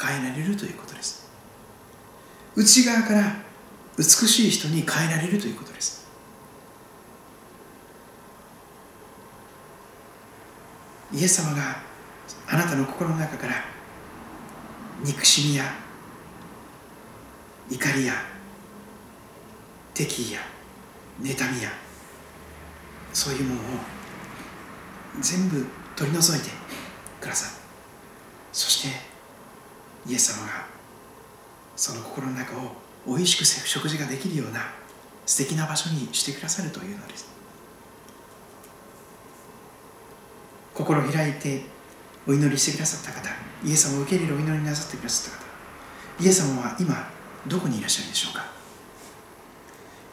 変えられるということです。内側から美しい人に変えられるということです。イエス様があなたの心の中から憎しみや怒りや敵意や妬みやそういうものを全部取り除いてください。そしてイエス様がその心の中をおいしく食事ができるような素敵な場所にしてくださるというのです。心を開いてお祈りしてくださった方イエス様を受け入れるお祈りなさってくださった方イエス様は今どこにいらっしゃるでしょうか？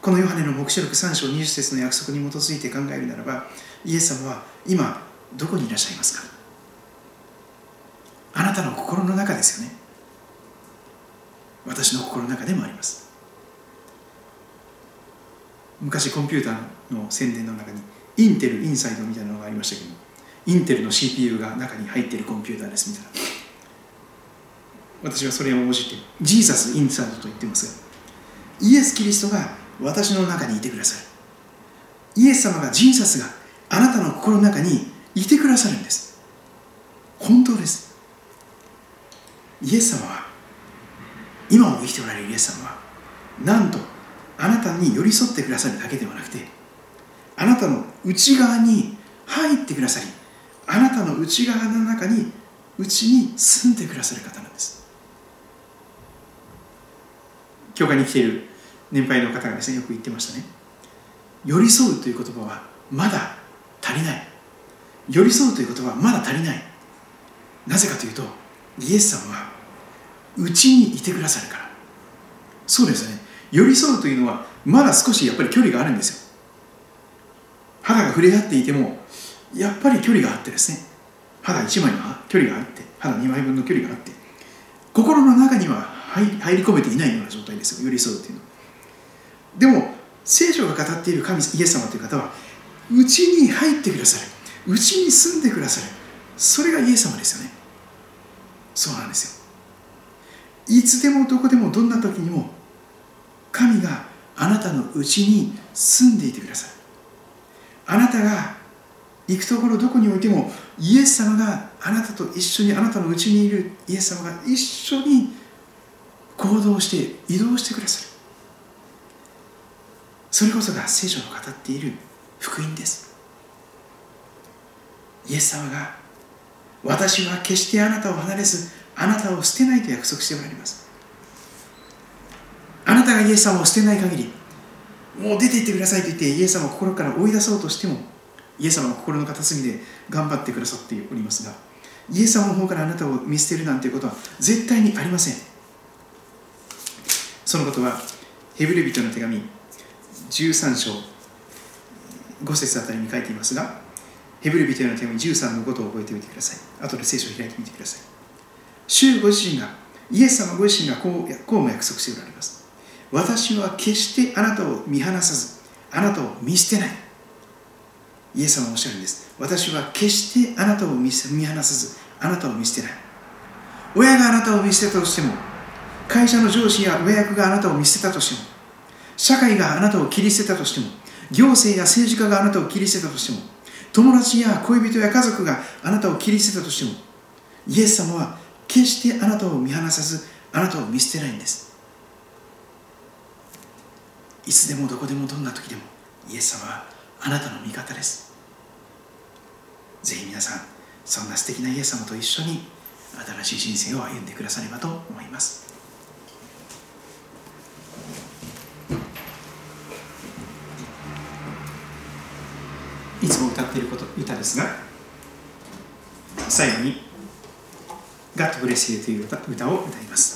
このヨハネの黙示録3章20節の約束に基づいて考えるならばイエス様は今どこにいらっしゃいますか？あなたの心の中ですよね？私の心の中でもあります。昔コンピューターの宣伝の中にインテルインサイドみたいなのがありましたけどインテルの CPU が中に入っているコンピューターですみたいな。私はそれを応じてジーザスインサイドと言ってます。がイエス・キリストが私の中にいてくださるイエス様がジーザスがあなたの心の中にいてくださるんです。本当です。イエス様は今も生きておられるイエス様はなんとあなたに寄り添ってくださるだけではなくてあなたの内側に入ってくださりあなたの内側の中に内に住んでくださる方なんです教会に来ている年配の方がですねよく言ってましたね。寄り添うという言葉はまだ足りない。寄り添うという言葉はまだ足りない。なぜかというとイエス様は内にいてくださるから。そうですね。寄り添うというのはまだ少しやっぱり距離があるんですよ。肌が触れ合っていてもやっぱり距離があってですね。肌1枚の距離があって肌2枚分の距離があって心の中には入り込めていないような状態ですよ。寄り添うというの。はでも聖書が語っている神イエス様という方は内に入ってくださる内に住んでくださるそれがイエス様ですよね。そうなんですよ。いつでもどこでもどんな時にも神があなたのうちに住んでいてくださるあなたが行くところどこにおいてもイエス様があなたと一緒にあなたのうちにいるイエス様が一緒に行動して移動してくださる。それこそが聖書の語っている福音です。イエス様が私は決してあなたを離れずあなたを捨てないと約束しておられます。あなたがイエス様を捨てない限りもう出て行ってくださいと言ってイエス様を心から追い出そうとしてもイエス様は心の片隅で頑張ってくださっておりますがイエス様の方からあなたを見捨てるなんていうことは絶対にありません。そのことはヘブル人の手紙13章5節あたりに書いていますがヘブル人への手紙13のことを覚えておいてください。後で聖書を開いてみてください。主ご自身がイエス様ご自身がこうこうも約束しておられます。私は決してあなたを見放さずあなたを見捨てない。イエス様はおっしゃるんです。私は決してあなたを見放さずあなたを見捨てない。親があなたを見捨てたとしても会社の上司や上役があなたを見捨てたとしても社会があなたを切り捨てたとしても行政や政治家があなたを切り捨てたとしても友達や恋人や家族があなたを切り捨てたとしてもイエス様は決してあなたを見放さずあなたを見捨てないんです。いつでもどこでもどんな時でもイエス様はあなたの味方です。ぜひ皆さんそんな素敵なイエス様と一緒に新しい人生を歩んでくださればと思います。いつも歌っていること歌ですが最後に「God Bless You」という歌を歌います。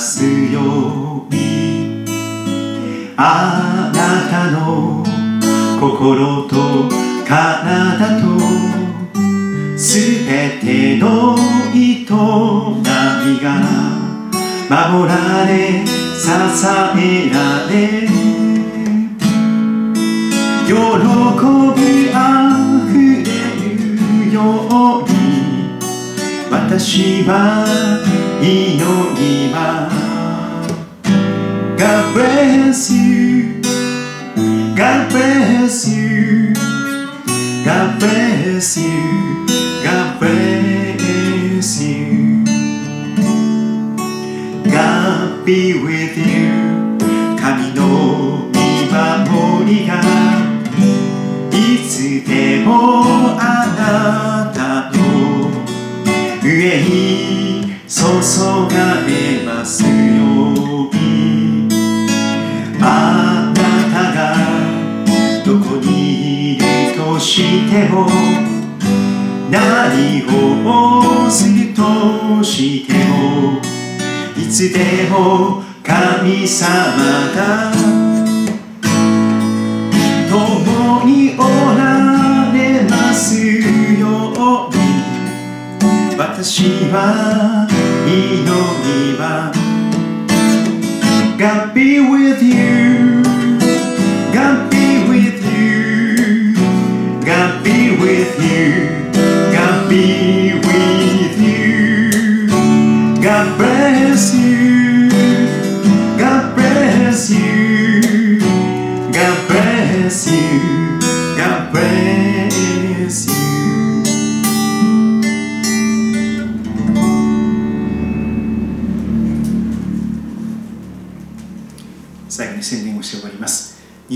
すようにあなたの心と体とすべての営みが守られ支えられ。喜びあふれるように。私は祈り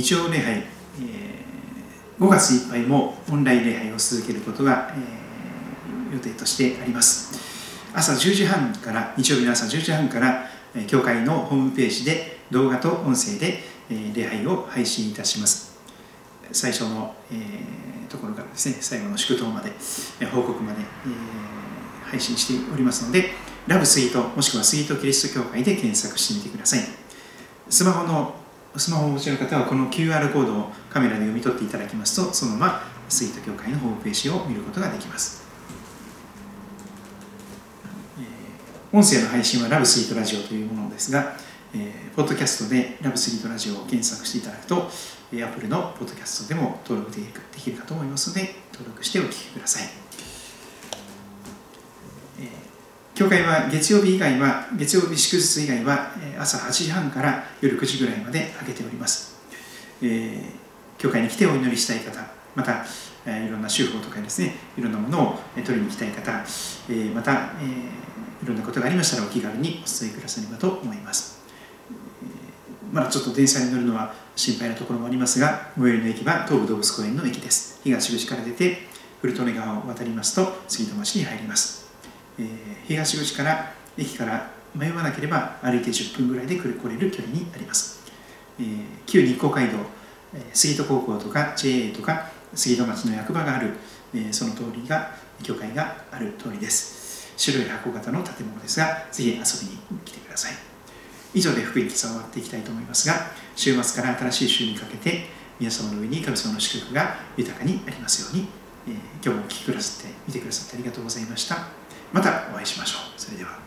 日曜礼拝、え5月いっぱいもオンライン礼拝を続けることが、え予定としてあります。朝10時半から日曜日の朝10時半から、え教会のホームページで動画と音声で、え礼拝を配信いたします。最初の、えところからですね最後の祝祷まで、え報告まで、え配信しておりますのでラブスイートもしくはスイートキリスト教会で検索してみてください。スマホのスマホをお持ちの方はこの QR コードをカメラで読み取っていただきますとそのままスイート教会のホームページを見ることができます、えー音声の配信はラブスイートラジオというものですが、えーポッドキャストでラブスイートラジオを検索していただくと、Apple のポッドキャストでも登録できるかと思いますので登録してお聞きください。教会は月曜日以外は、月曜日祝日以外は朝8時半から夜9時ぐらいまで開けております。えー教会に来てお祈りしたい方、また、えーいろんな修法とかですね、いろんなものを取りに来たい方、えーまた、えーいろんなことがありましたらお気軽にお伝えくださればと思います。まだちょっと電車に乗るのは心配なところもありますが、最寄りの駅は東武動物公園の駅です。東口から出て、古利根川を渡りますと、杉戸町に入ります。えー東口から駅から迷わなければ歩いて10分ぐらいで来れる距離にあります、えー旧日光街道、えー杉戸高校とか JA とか杉戸町の役場がある、えーその通りが教会がある通りです。白い箱型の建物ですがぜひ遊びに来てください。以上で福音記さを終わっていきたいと思いますが週末から新しい週にかけて皆様の上に神様の祝福が豊かにありますように、えー今日もお聞きくださって見てくださってありがとうございました。またお会いしましょう。それでは。